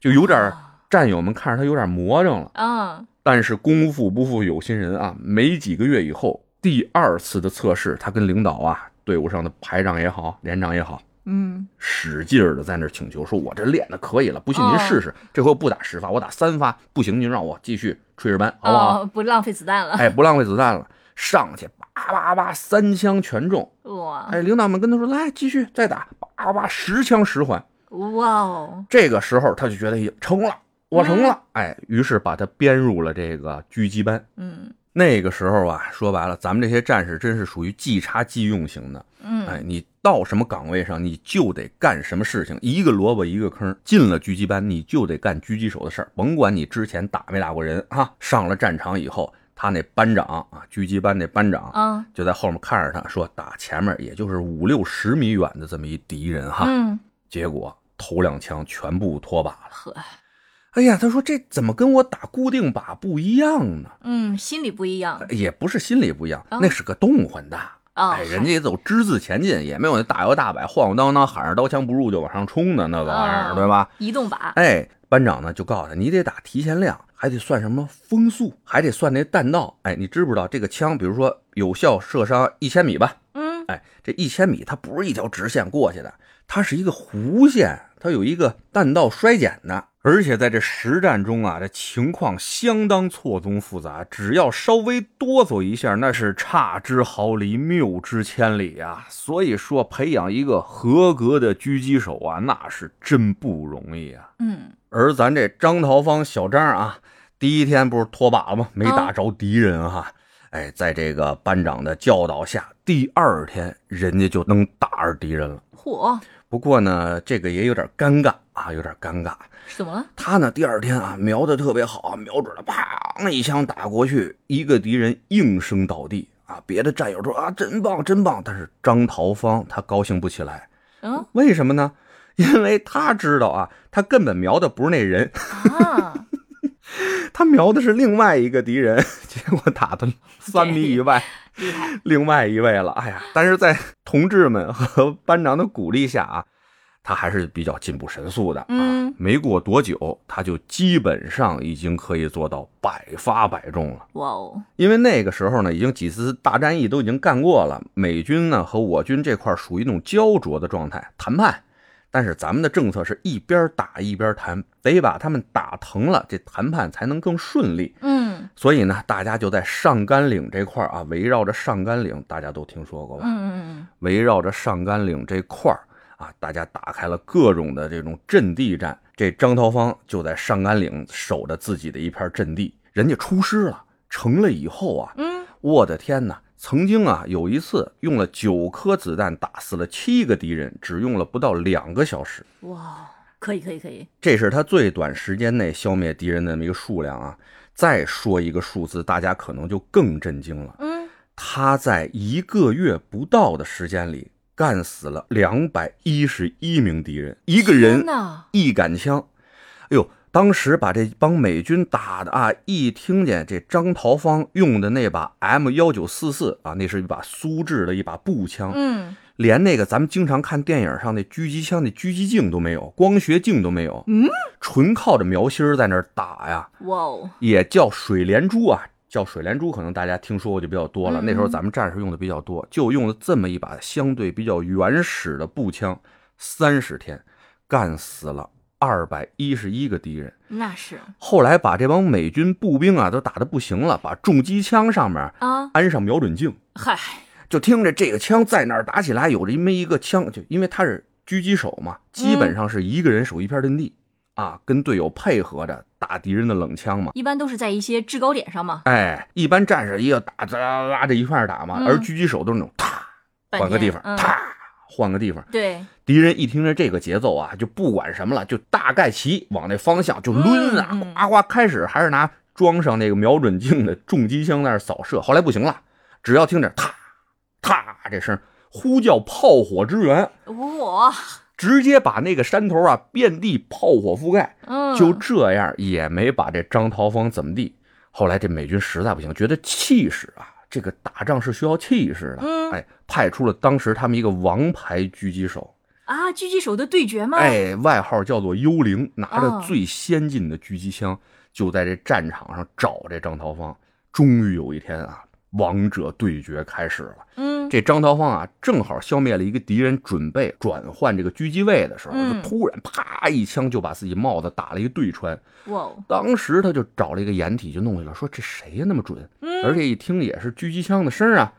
就有点战友们看着他有点魔怔了。啊，但是功夫不负有心人啊，没几个月以后，第二次的测试，他跟领导啊，队伍上的排长也好，连长也好，嗯，使劲儿的在那儿请求，说我这练的可以了，不信您试试，这回我不打十发，我打三发，不行您让我继续炊事班，好不好？哦，不浪费子弹了。哎，不浪费子弹了，上去叭叭叭，三枪全中。哇，哎，领导们跟他说，来继续再打，叭叭叭，十枪十环。哇哦，这个时候他就觉得哎成了，我成了，哎，于是把他编入了这个狙击班。嗯那个时候啊，说白了，咱们这些战士真是属于即插即用型的。嗯，哎，你到什么岗位上，你就得干什么事情，一个萝卜一个坑。进了狙击班，你就得干狙击手的事儿，甭管你之前打没打过人啊。上了战场以后，他那班长啊，狙击班那班长啊，就在后面看着他说，打前面也就是五六十米远的这么一敌人哈。嗯，结果头两枪全部脱靶了。呵，哎呀，他说这怎么跟我打固定靶不一样呢？嗯，心理不一样也不是心理不一样，啊那是个动换大。啊。哎，人家也走之字前进，也没有那大摇大摆、晃晃荡荡、喊着刀枪不入就往上冲的那个玩意儿，啊对吧？移动靶，哎，班长呢就告诉他，你得打提前量，还得算什么风速，还得算那弹道。哎，你知不知道这个枪，比如说有效射伤一千米吧？嗯，哎，这一千米它不是一条直线过去的，它是一个弧线，它有一个弹道衰减的。而且在这实战中啊，这情况相当错综复杂，只要稍微哆嗦一下，那是差之毫厘，谬之千里啊。所以说，培养一个合格的狙击手啊，那是真不容易啊。嗯，而咱这张桃芳小张啊，第一天不是脱靶吗？没打着敌人哈、哎，在这个班长的教导下，第二天人家就能打着敌人了。嚯，不过呢，这个也有点尴尬啊，有点尴尬。怎么了？他呢，第二天啊，瞄的特别好啊，瞄准了，砰一枪打过去，一个敌人应声倒地啊。别的战友说啊，真棒，真棒。但是张桃芳他高兴不起来，嗯为什么呢？因为他知道啊，他根本瞄的不是那人，啊，他瞄的是另外一个敌人，结果打的三米以外，厉害，另外一位了。哎呀，但是在同志们和班长的鼓励下啊，他还是比较进步神速的啊。嗯没过多久，他就基本上已经可以做到百发百中了。哇哦，因为那个时候呢，已经几次大战役都已经干过了，美军呢和我军这块属于那种焦灼的状态，谈判，但是咱们的政策是一边打一边谈，得把他们打疼了，这谈判才能更顺利。嗯所以呢，大家就在上甘岭这块儿啊，围绕着上甘岭，大家都听说过吧？嗯嗯嗯围绕着上甘岭这块儿啊，大家打开了各种的这种阵地战。这张桃芳就在上甘岭守着自己的一片阵地，人家出师了，成了以后啊，嗯我的天哪！曾经啊，有一次用了九颗子弹打死了七个敌人，只用了不到两个小时。嗯，哇，可以可以可以，这是他最短时间内消灭敌人的那么一个数量啊。再说一个数字，大家可能就更震惊了。嗯，他在一个月不到的时间里，干死了两百一十一名敌人，一个人，一杆枪。哎呦，当时把这帮美军打的啊，一听见这张桃芳用的那把 M 幺九四四啊，那是一把苏制的一把步枪，嗯连那个咱们经常看电影上那狙击枪那狙击镜都没有，光学镜都没有，嗯，纯靠着苗心儿在那儿打呀，哇哦，也叫水连珠啊，叫水连珠，可能大家听说过就比较多了。嗯那时候咱们战士用的比较多，就用了这么一把相对比较原始的步枪，三十天干死了二百一十一个敌人。那是后来把这帮美军步兵啊都打得不行了，把重机枪上面啊，安上瞄准镜，嗨，就听着这个枪在那儿打起来，有这么一个枪，就因为他是狙击手嘛，基本上是一个人守一片阵地、啊，跟队友配合着打敌人的冷枪嘛。一般都是在一些制高点上嘛，哎，一般战士一个打哒哒哒这一块打嘛，嗯而狙击手都是那种啪换个地方，啪换个地方。对，敌人一听着这个节奏啊，就不管什么了，就大概齐往那方向就抡啊，嗯嗯哗哗开始还是拿装上那个瞄准镜的重机枪在那儿扫射。后来不行了，只要听着嗒嗒这声，呼叫炮火支援，哇，直接把那个山头啊遍地炮火覆盖。嗯，就这样也没把这张桃芳怎么地。后来这美军实在不行，觉得气势啊，这个打仗是需要气势的，嗯哎，派出了当时他们一个王牌狙击手，啊，狙击手的对决吗？，哎，外号叫做幽灵，拿着哦最先进的狙击枪，就在这战场上找这张桃芳。终于有一天啊，王者对决开始了。嗯，这张桃芳啊，正好消灭了一个敌人，准备转换这个狙击位的时候，嗯就突然啪一枪就把自己帽子打了一个对穿。哇哦，当时他就找了一个掩体就弄下来，说这谁呀那么准？嗯而且一听也是狙击枪的声啊，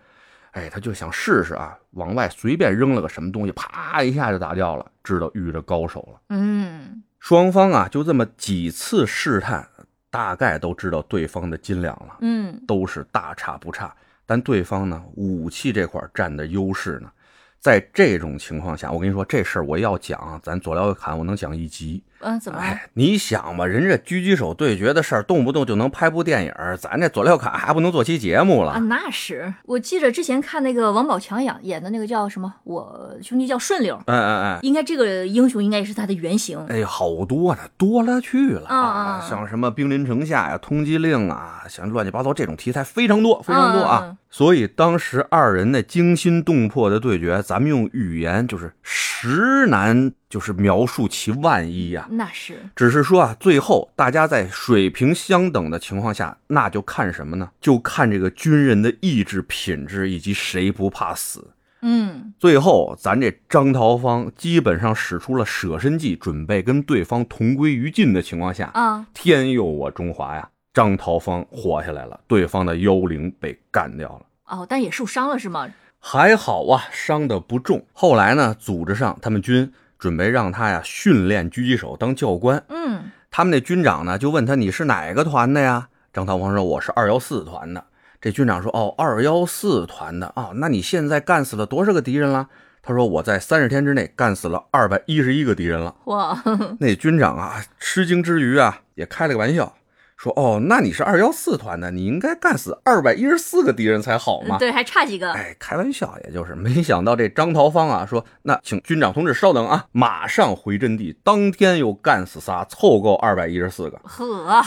哎，他就想试试啊，往外随便扔了个什么东西，啪一下就打掉了，知道遇着高手了。嗯，双方啊就这么几次试探，大概都知道对方的斤两了，嗯，都是大差不差。但对方呢，武器这块占的优势呢，在这种情况下，我跟你说这事儿我要讲，咱左聊右侃，我能讲一集。嗯，怎么了？哎，你想吧，人家狙击手对决的事儿，动不动就能拍部电影儿，咱这佐料卡还不能做期节目了？啊，那是，我记着之前看那个王宝强演演的那个叫什么，我兄弟叫顺溜，哎哎哎，应该这个英雄应该也是他的原型。哎，好多呢，多了去了嗯啊！嗯像什么兵临城下呀、通缉令啊，像乱七八糟这种题材非常多，非常多啊。嗯嗯所以当时二人那惊心动魄的对决，咱们用语言就是实难，就是描述其万一呀、那是，只是说啊，最后大家在水平相等的情况下，那就看什么呢？就看这个军人的意志品质以及谁不怕死。嗯最后，咱这张桃芳基本上使出了舍身计，准备跟对方同归于尽的情况下，啊，天佑我中华呀！张桃芳活下来了，对方的幽灵被干掉了。哦，但也受伤了是吗？还好啊，伤的不重。后来呢，组织上他们军准备让他呀训练狙击手当教官。嗯他们那军长呢就问他你是哪个团的呀？张桃芳说我是二幺四团的。这军长说哦二幺四团的哦，那你现在干死了多少个敌人了？他说我在三十天之内干死了二百一十一个敌人了。哇，那军长啊吃惊之余啊也开了个玩笑，说哦那你是二幺四团的，你应该干死二百一十四个敌人才好嘛。对，还差几个。哎，开玩笑，也就是没想到这张桃芳啊，说那请军长同志稍等啊，马上回阵地，当天又干死仨，凑够二百一十四个，呵，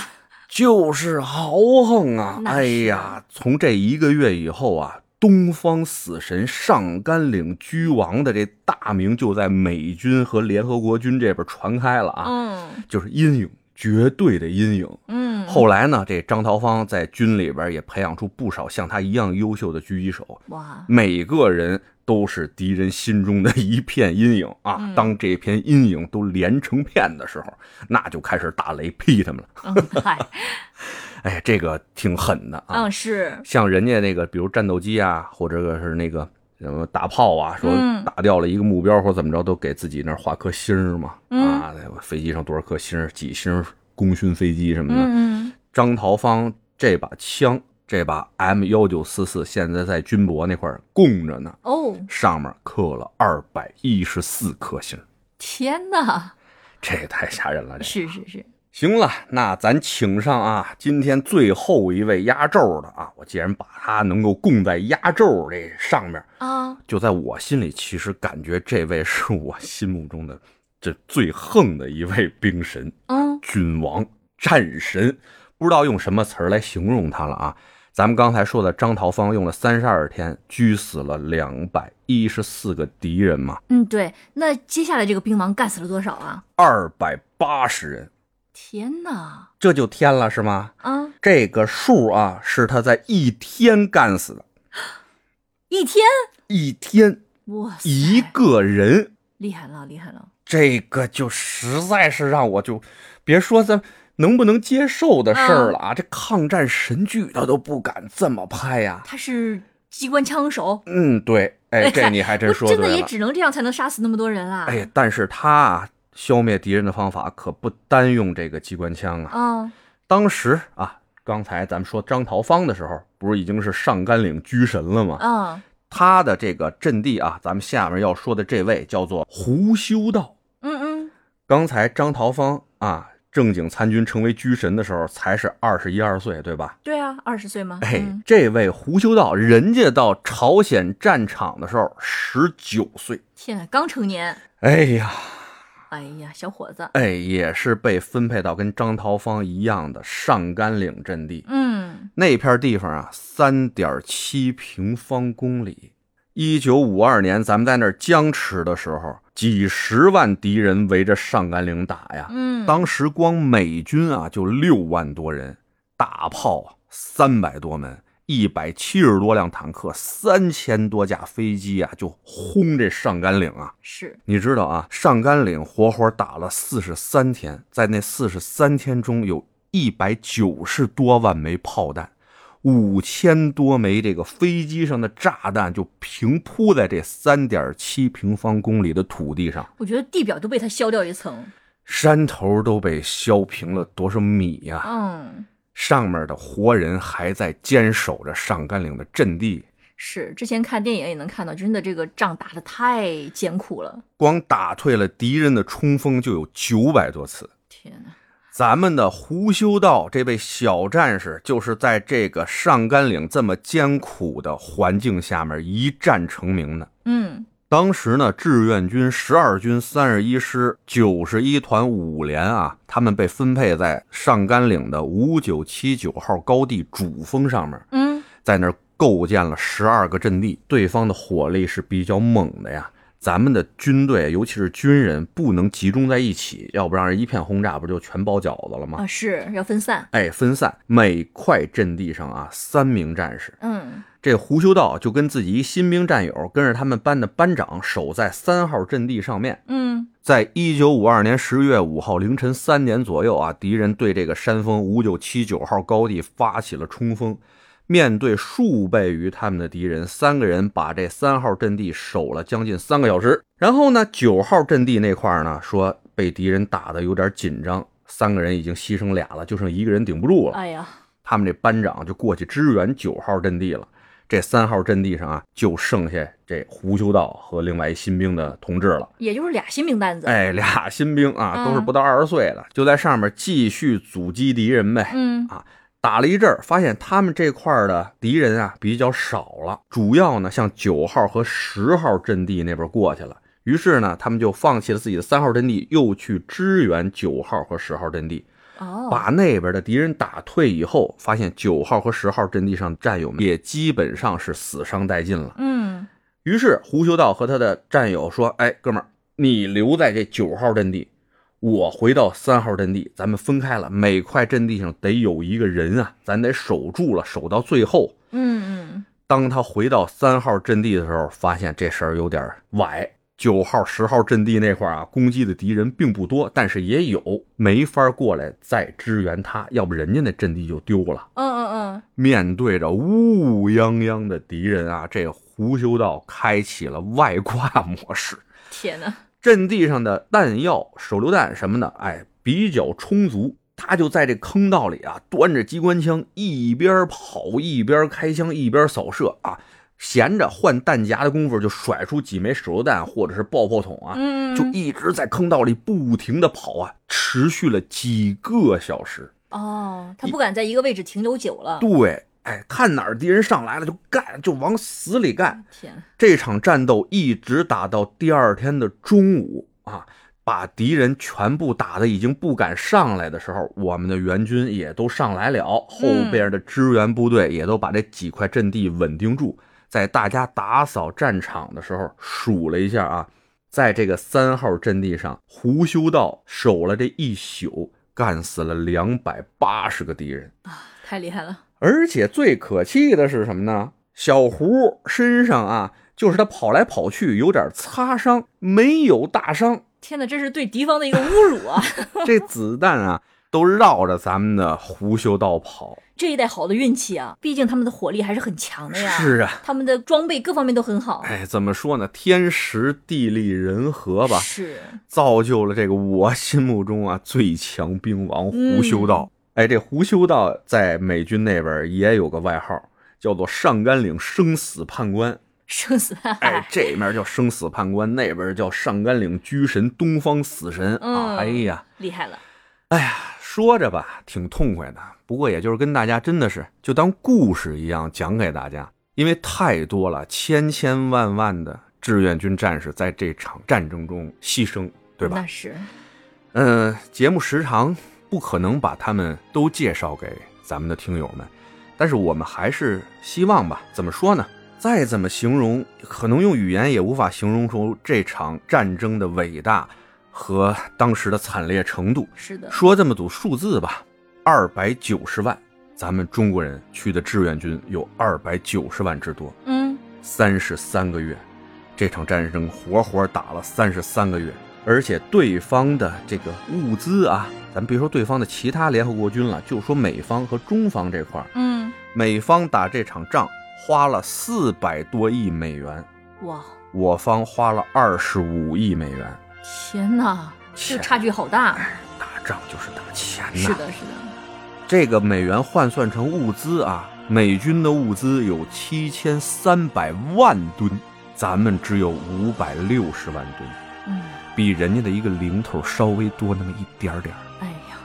就是豪横啊！哎呀，从这一个月以后啊，东方死神上甘岭居王的这大名就在美军和联合国军这边传开了啊，嗯，就是英勇、绝对的阴影。嗯，后来呢，这张桃芳在军里边也培养出不少像他一样优秀的狙击手，哇，每个人都是敌人心中的一片阴影啊！嗯当这片阴影都连成片的时候，那就开始打雷劈他们了。哎，这个挺狠的啊！嗯，是，像人家那个，比如战斗机啊，或者是那个什么大炮啊，说嗯打掉了一个目标或怎么着，都给自己那画颗星儿嘛。嗯啊，飞机上多少颗星儿，几星功勋飞机什么的。张桃芳这把枪，这把 M 幺九四四，现在在军博那块儿供着呢，哦，上面刻了二百一十四颗星，天哪，这也太吓人了。这是是是，行了，那咱请上啊，今天最后一位压轴的啊，我既然把他能够供在压轴这上面，啊，就在我心里，其实感觉这位是我心目中的这最横的一位兵神。嗯，君王、战神，不知道用什么词儿来形容他了啊。咱们刚才说的张桃芳用了三十二天，狙死了两百一十四个敌人嘛，嗯，对，那接下来这个兵王干死了多少啊？二百八十人，天哪，这就天了是吗？啊，这个数啊，是他在一天干死的，一天，一天哇，一个人，厉害了，厉害了，这个就实在是让我就别说咱能不能接受的事儿了啊！这抗战神剧他都不敢这么拍呀、他是机关枪手，嗯，对，哎，这你还真说对了。真的也只能这样才能杀死那么多人啊！哎，但是他啊，消灭敌人的方法可不单用这个机关枪啊。啊，当时啊，刚才咱们说张桃芳的时候，不是已经是上甘岭居神了吗？啊，他的这个阵地啊，咱们下面要说的这位叫做胡修道。嗯嗯，刚才张桃芳啊，正经参军成为居神的时候，才是二十一二岁，对吧？对啊，二十岁吗？哎嗯，这位胡修道，人家到朝鲜战场的时候十九岁。天呐，刚成年，哎呀，哎呀，小伙子，哎，也是被分配到跟张桃芳一样的上甘岭阵地。嗯，那片地方啊，三点七平方公里。一九五二年，咱们在那儿僵持的时候，几十万敌人围着上甘岭打呀。嗯，当时光美军啊就六万多人，大炮啊三百多门，一百七十多辆坦克，三千多架飞机啊，就轰这上甘岭啊。是，你知道啊，上甘岭活活打了四十三天，在那四十三天中，有一百九十多万枚炮弹，五千多枚这个飞机上的炸弹就平铺在这三点七平方公里的土地上，我觉得地表都被它削掉一层。山头都被削平了多少米呀、嗯，上面的活人还在坚守着上甘岭的阵地，是，之前看电影也能看到，真的这个仗打得太艰苦了。光打退了敌人的冲锋就有九百多次。天呐，咱们的胡修道这位小战士，就是在这个上甘岭这么艰苦的环境下面一战成名的。嗯，当时呢，志愿军十二军三十一师九十一团五连啊，他们被分配在上甘岭的五九七九号高地主峰上面，嗯，在那儿构建了十二个阵地。对方的火力是比较猛的呀。咱们的军队，尤其是军人，不能集中在一起，要不让人一片轰炸，不就全包饺子了吗？啊，是要分散。哎，分散，每块阵地上啊，三名战士。嗯，这胡修道就跟自己一新兵战友，跟着他们班的班长守在三号阵地上面。嗯，在一九五二年十月五号凌晨三点左右啊，敌人对这个山峰五九七九号高地发起了冲锋。面对数倍于他们的敌人，三个人把这三号阵地守了将近三个小时。然后呢，九号阵地那块儿呢，说被敌人打得有点紧张，三个人已经牺牲俩了，就剩一个人顶不住了。哎呀，他们这班长就过去支援九号阵地了。这三号阵地上啊，就剩下这胡修道和另外一新兵的同志了。也就是俩新兵蛋子。哎，俩新兵啊，嗯都是不到二十岁的，就在上面继续阻击敌人呗。嗯，打了一阵儿，发现他们这块儿的敌人啊比较少了，主要呢向九号和十号阵地那边过去了。于是呢，他们就放弃了自己的三号阵地，又去支援九号和十号阵地。哦，把那边的敌人打退以后，发现九号和十号阵地上战友们也基本上是死伤殆尽了。嗯，于是胡修道和他的战友说：“哎，哥们儿，你留在这九号阵地，我回到三号阵地，咱们分开了，每块阵地上得有一个人啊，咱得守住了，守到最后。嗯嗯，当他回到三号阵地的时候，发现这事儿有点崴。九号、十号阵地那块儿啊，攻击的敌人并不多，但是也有，没法过来再支援他，要不人家那阵地就丢了。嗯嗯嗯，面对着乌泱泱的敌人啊，这胡修道开启了外挂模式。天哪！阵地上的弹药、手榴弹什么的，哎，比较充足。他就在这坑道里啊，端着机关枪，一边跑一边开枪，一边扫射啊。闲着换弹夹的功夫，就甩出几枚手榴弹或者是爆破筒啊，就一直在坑道里不停的跑啊，持续了几个小时。哦，他不敢在一个位置停留久了。对。哎，看哪儿敌人上来了就干，就往死里干。天，这场战斗一直打到第二天的中午啊，把敌人全部打的已经不敢上来的时候，我们的援军也都上来了，后边的支援部队也都把这几块阵地稳定住。在大家打扫战场的时候，数了一下啊，在这个三号阵地上，胡修道守了这一宿，干死了两百八十个敌人啊，太厉害了。而且最可气的是什么呢？小胡身上啊，就是他跑来跑去有点擦伤，没有大伤。天哪，这是对敌方的一个侮辱啊！这子弹啊，都绕着咱们的胡修道跑。这一代好的运气啊，毕竟他们的火力还是很强的呀。是啊，他们的装备各方面都很好。哎，怎么说呢？天时地利人和吧，是造就了这个我心目中啊最强兵王胡修道。哎，这胡修道在美军那边也有个外号，叫做上甘岭生死判官。生死判官？哎，这面叫生死判官，那边叫上甘岭居神、东方死神啊！哎呀，厉害了！哎呀，说着吧，挺痛快的。不过也就是跟大家真的是就当故事一样讲给大家，因为太多了，千千万万的志愿军战士在这场战争中牺牲，对吧？那是。嗯，节目时长。不可能把他们都介绍给咱们的听友们，但是我们还是希望吧。怎么说呢？再怎么形容，可能用语言也无法形容出这场战争的伟大和当时的惨烈程度。是的，说这么组数字吧，二百九十万，咱们中国人去的志愿军有二百九十万之多。嗯，三十三个月，这场战争活活打了三十三个月。而且对方的这个物资啊，咱别说对方的其他联合国军了，就说美方和中方这块儿嗯，美方打这场仗花了四百多亿美元，哇，我方花了二十五亿美元，天哪，这差距好大！打仗就是打钱呐，是的，是的。这个美元换算成物资啊，美军的物资有七千三百万吨，咱们只有五百六十万吨，嗯。比人家的一个零头稍微多那么一点点哎呀，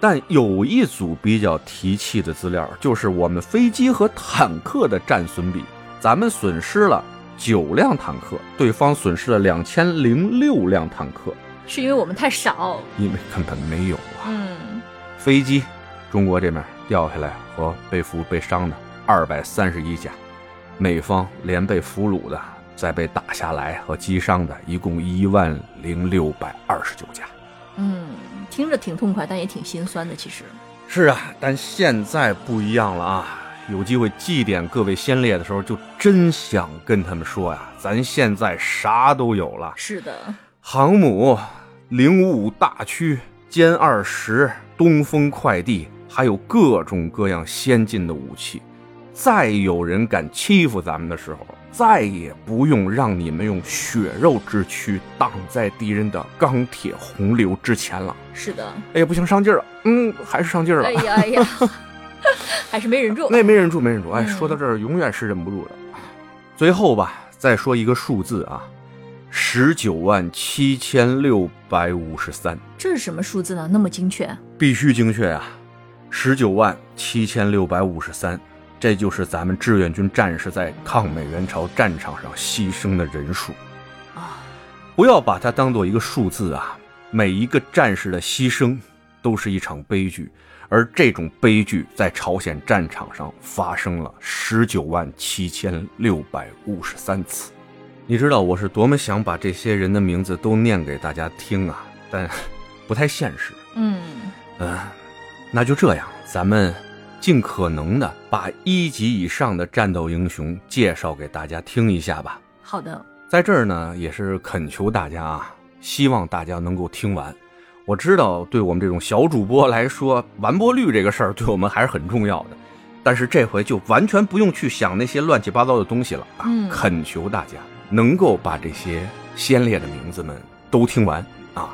但有一组比较提气的资料，就是我们飞机和坦克的战损比，咱们损失了九辆坦克，对方损失了两千零六辆坦克，是因为我们太少，因为根本没有啊。嗯，飞机，中国这面掉下来和被俘被伤的二百三十一架，美方连被俘虏的。再被打下来和击伤的，一共一万零六百二十九架。嗯，听着挺痛快，但也挺心酸的。其实是啊，但现在不一样了啊！有机会祭奠各位先烈的时候，就真想跟他们说呀，咱现在啥都有了。是的，航母、零五五大驱、歼二十、东风快递，还有各种各样先进的武器。再有人敢欺负咱们的时候，再也不用让你们用血肉之躯挡在敌人的钢铁洪流之前了。是的，哎呀，不行，上劲儿了，嗯，还是上劲儿了。哎呀哎呀，还是没忍住。那没忍住，没忍住。哎，说到这儿，永远是忍不住的。最后吧，再说一个数字啊，十九万七千六百五十三。这是什么数字呢？那么精确？必须精确啊！十九万七千六百五十三。这就是咱们志愿军战士在抗美援朝战场上牺牲的人数，啊！不要把它当做一个数字啊！每一个战士的牺牲都是一场悲剧，而这种悲剧在朝鲜战场上发生了十九万七千六百五十三次。你知道我是多么想把这些人的名字都念给大家听啊！但不太现实。嗯，嗯，那就这样，咱们尽可能的把一级以上的战斗英雄介绍给大家听一下吧。好的，在这儿呢，也是恳求大家啊，希望大家能够听完。我知道，对我们这种小主播来说，完播率这个事儿对我们还是很重要的。但是这回就完全不用去想那些乱七八糟的东西了啊！嗯恳求大家能够把这些先烈的名字们都听完啊，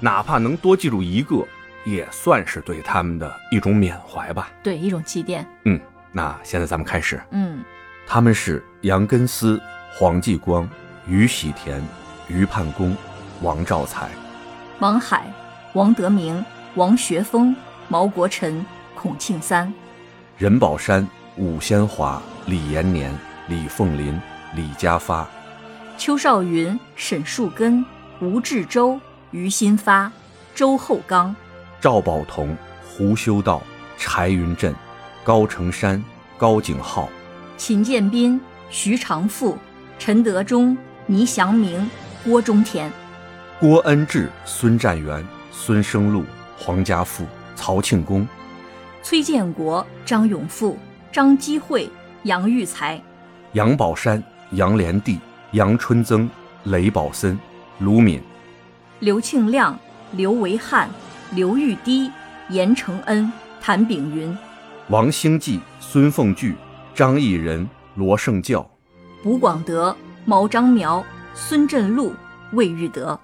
哪怕能多记住一个，也算是对他们的一种缅怀吧。对，一种祭奠。嗯，那现在咱们开始。嗯，他们是杨根思、黄继光、于喜田、于盼公、王兆才。王海、王德明、王学峰、毛国臣、孔庆三。任宝山、武先华、李延年、李凤林、李家发、邱少云、沈树根、吴志洲、于新发、周厚刚、赵宝同、胡修道、柴云振、高成山、高景浩、秦建斌、徐长富、陈德忠、倪祥明、郭中田。郭恩志、孙占元、孙生禄、黄家富、曹庆功、崔建国、张永富、张基慧、杨玉才、杨宝山、杨连第、杨春增、雷宝森、卢敏、刘庆亮、刘维汉、刘玉堤、严承恩、谭炳云、王兴济、孙凤聚、张义仁、罗胜教、卜广德、毛张苗、孙振禄、魏玉德。